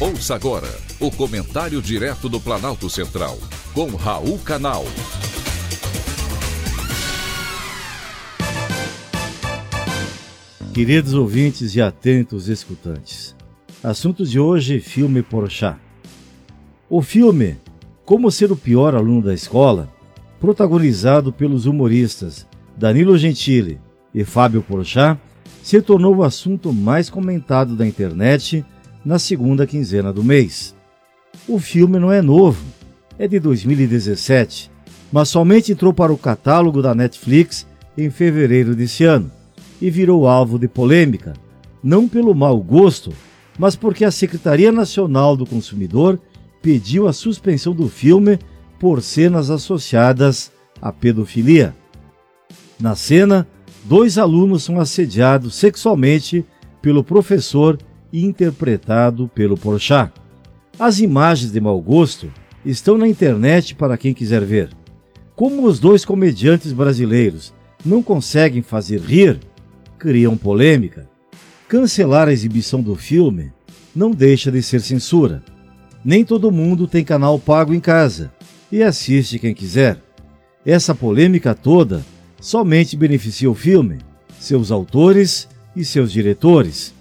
Ouça agora o comentário direto do Planalto Central, com Raul Canal. Queridos ouvintes e atentos escutantes, assunto de hoje: filme Porchat. O filme Como Ser o Pior Aluno da Escola, protagonizado pelos humoristas Danilo Gentili e Fábio Porchat, se tornou o assunto mais comentado da internet na segunda quinzena do mês. O filme não é novo, é de 2017, mas somente entrou para o catálogo da Netflix em fevereiro desse ano e virou alvo de polêmica, não pelo mau gosto, mas porque a Secretaria Nacional do Consumidor pediu a suspensão do filme por cenas associadas à pedofilia. Na cena, dois alunos são assediados sexualmente pelo professor interpretado pelo Porchat. As imagens de mau gosto estão na internet para quem quiser ver. Como os dois comediantes brasileiros não conseguem fazer rir, criam polêmica. Cancelar a exibição do filme não deixa de ser censura. Nem todo mundo tem canal pago em casa e assiste quem quiser. Essa polêmica toda somente beneficia o filme, seus autores e seus diretores.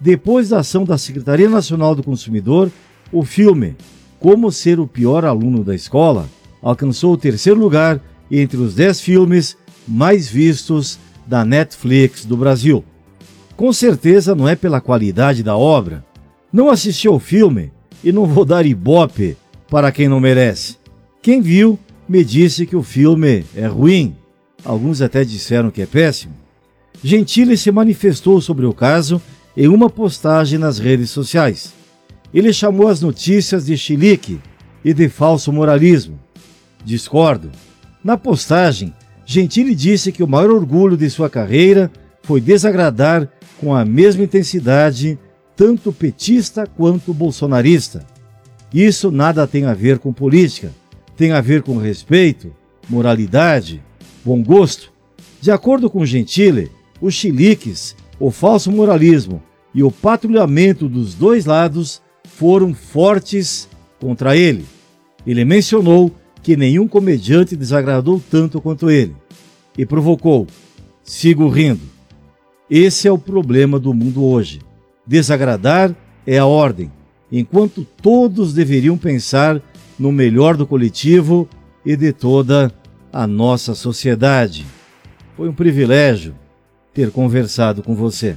Depois da ação da Secretaria Nacional do Consumidor, o filme Como Ser o Pior Aluno da Escola alcançou o terceiro lugar entre os dez filmes mais vistos da Netflix do Brasil. Com certeza não é pela qualidade da obra. Não assisti ao filme e não vou dar ibope para quem não merece. Quem viu me disse que o filme é ruim. Alguns até disseram que é péssimo. Gentili se manifestou sobre o caso em uma postagem nas redes sociais. Ele chamou as notícias de chilique e de falso moralismo. Discordo. Na postagem, Gentili disse que o maior orgulho de sua carreira foi desagradar com a mesma intensidade tanto petista quanto bolsonarista. Isso nada tem a ver com política, tem a ver com respeito, moralidade, bom gosto. De acordo com Gentile, os chiliques, o falso moralismo e o patrulhamento dos dois lados foram fortes contra ele. Ele mencionou que nenhum comediante desagradou tanto quanto ele e provocou: sigo rindo. Esse é o problema do mundo hoje. Desagradar é a ordem, enquanto todos deveriam pensar no melhor do coletivo e de toda a nossa sociedade. Foi um privilégio ter conversado com você.